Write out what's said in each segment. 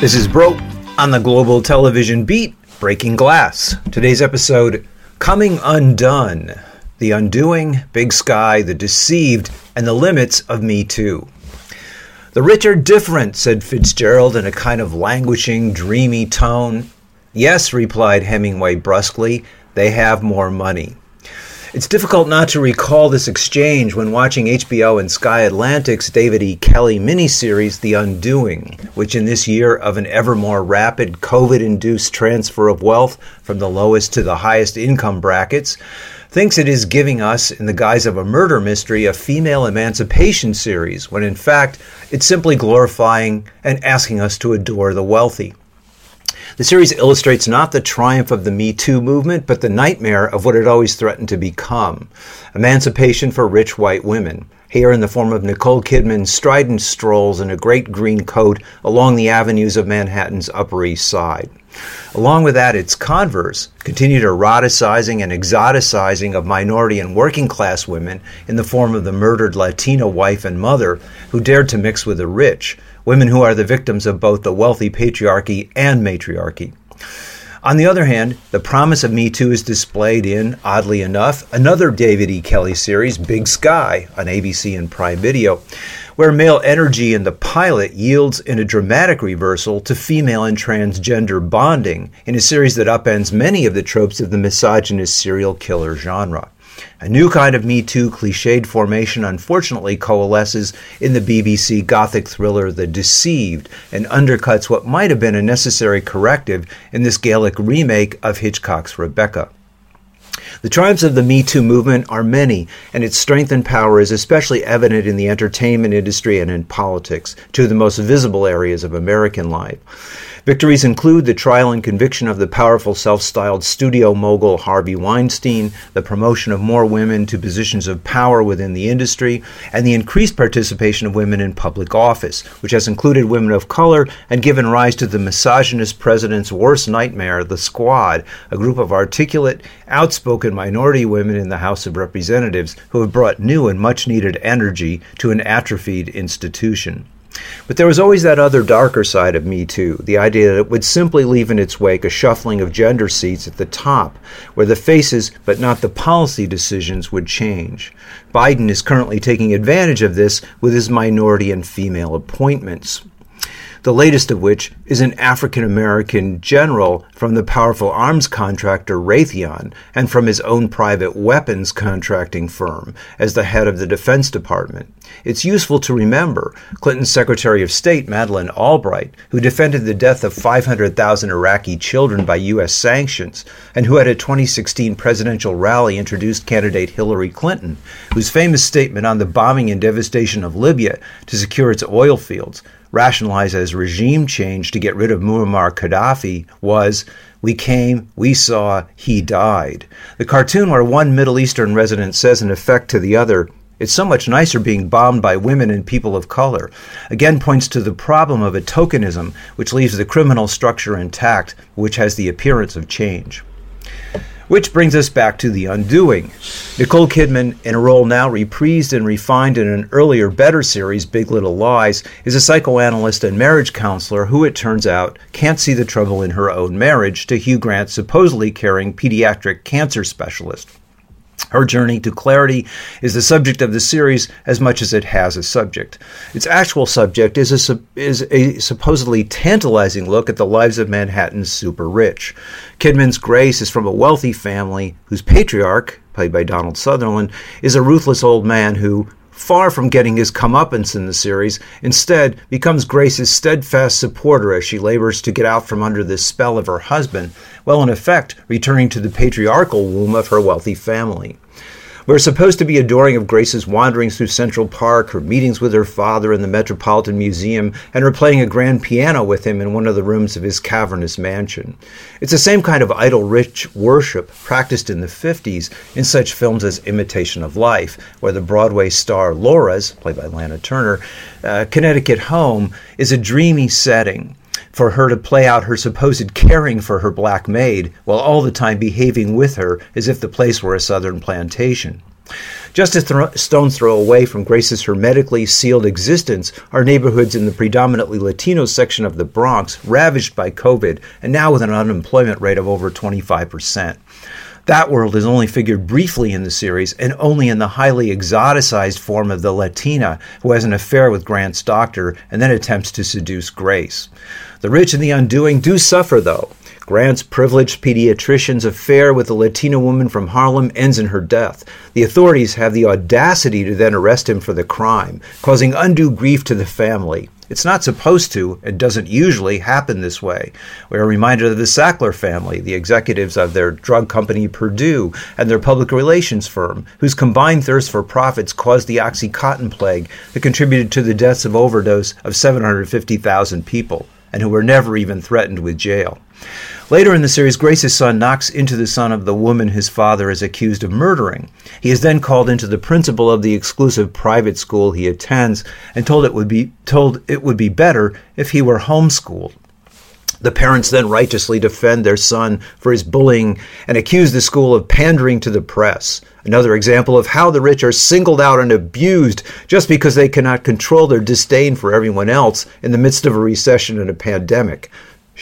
This is Broe on the Global Television Beat, Breaking Glass. Today's episode Coming Undone The Undoing, Big Sky, The Deceived, and the Limits of Me Too. The rich are different, said Fitzgerald in a kind of languishing, dreamy tone. Yes, replied Hemingway brusquely, they have more money. It's difficult not to recall this exchange when watching HBO and Sky Atlantic's David E. Kelley miniseries The Undoing, which in this year of an ever more rapid COVID induced transfer of wealth from the lowest to the highest income brackets, thinks it is giving us, in the guise of a murder mystery, a female emancipation series, when in fact it's simply glorifying and asking us to adore the wealthy. The series illustrates not the triumph of the Me Too movement, but the nightmare of what it always threatened to become emancipation for rich white women. Here, in the form of Nicole Kidman's strident strolls in a great green coat along the avenues of Manhattan's Upper East Side. Along with that, its converse, continued eroticizing and exoticizing of minority and working class women in the form of the murdered Latina wife and mother who dared to mix with the rich, women who are the victims of both the wealthy patriarchy and matriarchy. On the other hand, the promise of Me Too is displayed in, oddly enough, another David E. Kelley series, Big Sky, on ABC and Prime Video, where male energy in the pilot yields in a dramatic reversal to female and transgender bonding in a series that upends many of the tropes of the misogynist serial killer genre. A new kind of Me Too cliched formation unfortunately coalesces in the BBC gothic thriller The Deceived and undercuts what might have been a necessary corrective in this Gaelic remake of Hitchcock's Rebecca. The triumphs of the Me Too movement are many, and its strength and power is especially evident in the entertainment industry and in politics, two of the most visible areas of American life. Victories include the trial and conviction of the powerful self styled studio mogul Harvey Weinstein, the promotion of more women to positions of power within the industry, and the increased participation of women in public office, which has included women of color and given rise to the misogynist president's worst nightmare, the Squad, a group of articulate, outspoken minority women in the House of Representatives who have brought new and much needed energy to an atrophied institution. But there was always that other darker side of Me Too, the idea that it would simply leave in its wake a shuffling of gender seats at the top, where the faces, but not the policy decisions, would change. Biden is currently taking advantage of this with his minority and female appointments the latest of which is an African American general from the powerful arms contractor Raytheon and from his own private weapons contracting firm as the head of the Defense Department. It's useful to remember Clinton's Secretary of State, Madeleine Albright, who defended the death of 500,000 Iraqi children by U.S. sanctions, and who at a 2016 presidential rally introduced candidate Hillary Clinton, whose famous statement on the bombing and devastation of Libya to secure its oil fields rationalized as regime change to get rid of Muammar Gaddafi was we came, we saw, he died. The cartoon where one Middle Eastern resident says in effect to the other, it's so much nicer being bombed by women and people of color. Again, points to the problem of a tokenism which leaves the criminal structure intact, which has the appearance of change. Which brings us back to The Undoing. Nicole Kidman, in a role now reprised and refined in an earlier, better series, Big Little Lies, is a psychoanalyst and marriage counselor who, it turns out, can't see the trouble in her own marriage to Hugh Grant's supposedly caring pediatric cancer specialist. Her journey to clarity is the subject of the series as much as it has a subject. Its actual subject is a, is a supposedly tantalizing look at the lives of Manhattan's super rich. Kidman's Grace is from a wealthy family whose patriarch, played by Donald Sutherland, is a ruthless old man who, far from getting his comeuppance in the series, instead becomes Grace's steadfast supporter as she labors to get out from under the spell of her husband, while in effect returning to the patriarchal womb of her wealthy family. We're supposed to be adoring of Grace's wanderings through Central Park, her meetings with her father in the Metropolitan Museum, and her playing a grand piano with him in one of the rooms of his cavernous mansion. It's the same kind of idle rich worship practiced in the 50s in such films as Imitation of Life, where the Broadway star Laura's, played by Lana Turner, uh, Connecticut home is a dreamy setting for her to play out her supposed caring for her black maid while all the time behaving with her as if the place were a southern plantation. Just a stone's throw away from Grace's hermetically sealed existence are neighborhoods in the predominantly Latino section of the Bronx, ravaged by COVID, and now with an unemployment rate of over 25%. That world is only figured briefly in the series and only in the highly exoticized form of the Latina who has an affair with Grant's doctor and then attempts to seduce Grace. The rich and the undoing do suffer, though. Grant's privileged pediatrician's affair with a Latina woman from Harlem ends in her death. The authorities have the audacity to then arrest him for the crime, causing undue grief to the family. It's not supposed to, and doesn't usually happen this way. We are reminded of the Sackler family, the executives of their drug company Purdue and their public relations firm, whose combined thirst for profits caused the Oxycontin plague that contributed to the deaths of overdose of 750,000 people and who were never even threatened with jail. Later in the series, Grace's son knocks into the son of the woman his father is accused of murdering. He is then called into the principal of the exclusive private school he attends and told it would be told it would be better if he were homeschooled. The parents then righteously defend their son for his bullying and accuse the school of pandering to the press. Another example of how the rich are singled out and abused just because they cannot control their disdain for everyone else in the midst of a recession and a pandemic.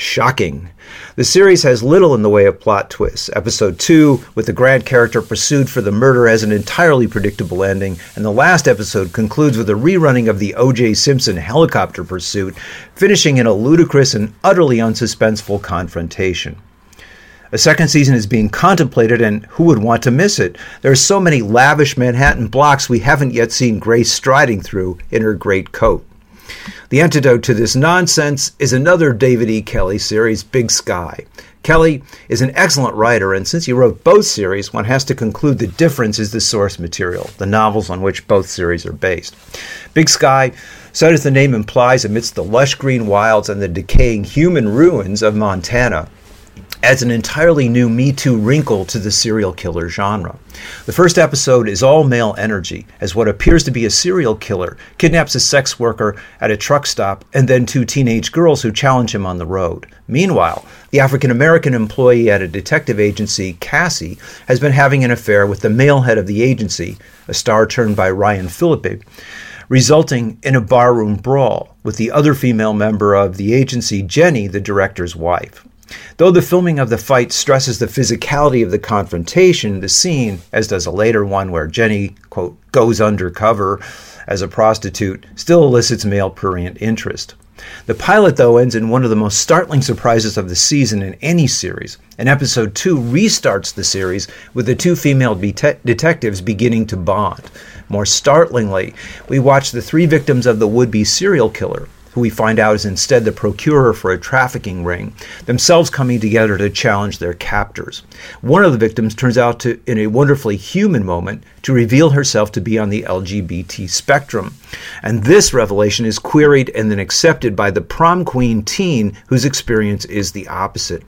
Shocking. The series has little in the way of plot twists. Episode 2, with the Grant character pursued for the murder, has an entirely predictable ending, and the last episode concludes with a rerunning of the O.J. Simpson helicopter pursuit, finishing in a ludicrous and utterly unsuspenseful confrontation. A second season is being contemplated, and who would want to miss it? There are so many lavish Manhattan blocks we haven't yet seen Grace striding through in her great coat. The antidote to this nonsense is another David E. Kelley series, Big Sky. Kelley is an excellent writer, and since he wrote both series, one has to conclude the difference is the source material, the novels on which both series are based. Big Sky, so as the name implies, amidst the lush green wilds and the decaying human ruins of Montana, adds an entirely new Me Too wrinkle to the serial killer genre. The first episode is all male energy, as what appears to be a serial killer kidnaps a sex worker at a truck stop and then two teenage girls who challenge him on the road. Meanwhile, the African American employee at a detective agency, Cassie, has been having an affair with the male head of the agency, a star turned by Ryan Phillippe resulting in a barroom brawl with the other female member of the agency, Jenny, the director's wife. Though the filming of the fight stresses the physicality of the confrontation, the scene, as does a later one where Jenny, quote, goes undercover as a prostitute, still elicits male prurient interest. The pilot, though, ends in one of the most startling surprises of the season in any series. And episode 2 restarts the series with the two female det- detectives beginning to bond. More startlingly, we watch the three victims of the would be serial killer who we find out is instead the procurer for a trafficking ring, themselves coming together to challenge their captors. One of the victims turns out to, in a wonderfully human moment, to reveal herself to be on the LGBT spectrum. And this revelation is queried and then accepted by the prom queen teen whose experience is the opposite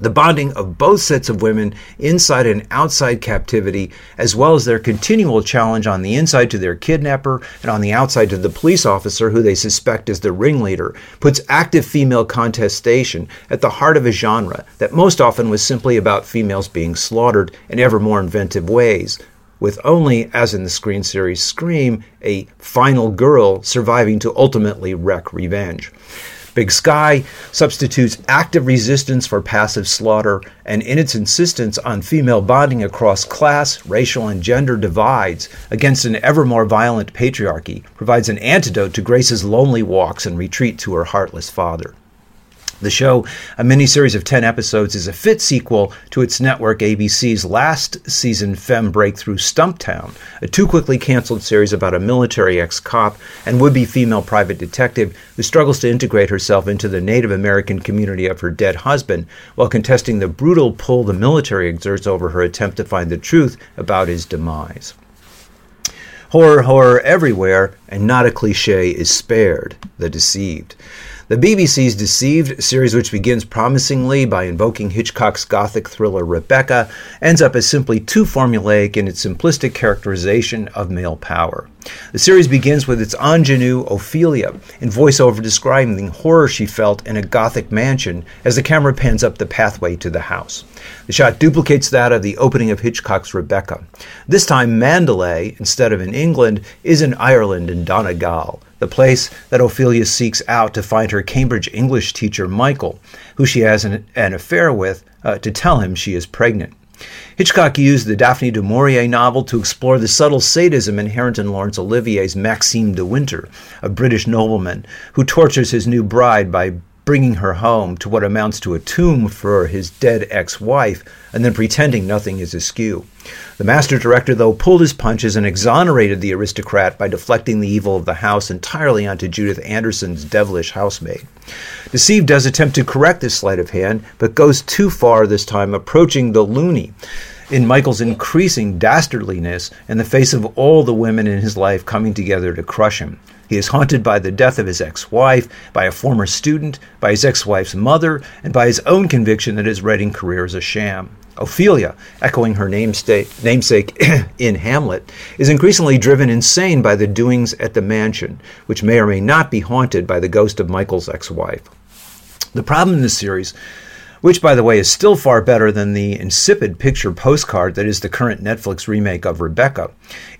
the bonding of both sets of women inside and outside captivity, as well as their continual challenge on the inside to their kidnapper and on the outside to the police officer who they suspect is the ringleader, puts active female contestation at the heart of a genre that most often was simply about females being slaughtered in ever more inventive ways, with only, as in the screen series Scream, a final girl surviving to ultimately wreak revenge. Big Sky substitutes active resistance for passive slaughter, and in its insistence on female bonding across class, racial, and gender divides against an ever more violent patriarchy, provides an antidote to Grace's lonely walks and retreat to her heartless father. The show, a miniseries of 10 episodes, is a fit sequel to its network ABC's last season femme breakthrough Stumptown, a too quickly canceled series about a military ex cop and would be female private detective who struggles to integrate herself into the Native American community of her dead husband while contesting the brutal pull the military exerts over her attempt to find the truth about his demise. Horror, horror everywhere, and not a cliche is spared. The Deceived. The BBC's Deceived series, which begins promisingly by invoking Hitchcock's gothic thriller Rebecca, ends up as simply too formulaic in its simplistic characterization of male power. The series begins with its ingenue Ophelia in voiceover describing the horror she felt in a gothic mansion as the camera pans up the pathway to the house. The shot duplicates that of the opening of Hitchcock's Rebecca. This time, Manderley, instead of in England, is in Ireland in Donegal, the place that Ophelia seeks out to find her Cambridge English teacher, Michael, who she has an, an affair with, uh, to tell him she is pregnant. Hitchcock used the Daphne du Maurier novel to explore the subtle sadism inherent in Laurence Olivier's Maxime de Winter, a British nobleman who tortures his new bride by bringing her home to what amounts to a tomb for his dead ex wife, and then pretending nothing is askew. The master director, though, pulled his punches and exonerated the aristocrat by deflecting the evil of the house entirely onto Judith Anderson's devilish housemaid. Deceived does attempt to correct this sleight of hand, but goes too far this time, approaching the loony in Michael's increasing dastardliness in the face of all the women in his life coming together to crush him. He is haunted by the death of his ex wife, by a former student, by his ex wife's mother, and by his own conviction that his writing career is a sham. Ophelia, echoing her namesake, namesake in Hamlet, is increasingly driven insane by the doings at the mansion, which may or may not be haunted by the ghost of Michael's ex wife. The problem in this series which, by the way, is still far better than the insipid picture postcard that is the current Netflix remake of Rebecca,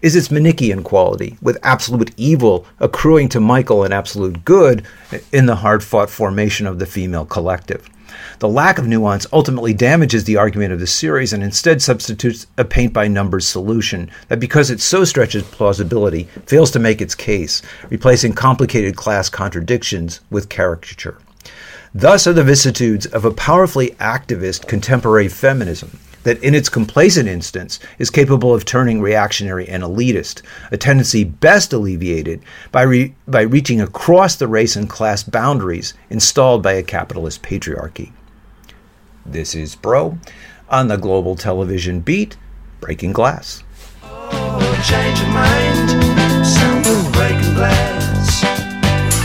is its Manichean quality, with absolute evil accruing to Michael and absolute good in the hard fought formation of the female collective. The lack of nuance ultimately damages the argument of the series and instead substitutes a paint by numbers solution that, because it so stretches plausibility, fails to make its case, replacing complicated class contradictions with caricature. Thus are the vicissitudes of a powerfully activist contemporary feminism that, in its complacent instance, is capable of turning reactionary and elitist, a tendency best alleviated by, re- by reaching across the race and class boundaries installed by a capitalist patriarchy. This is Broe on the Global Television Beat, Breaking Glass. Oh,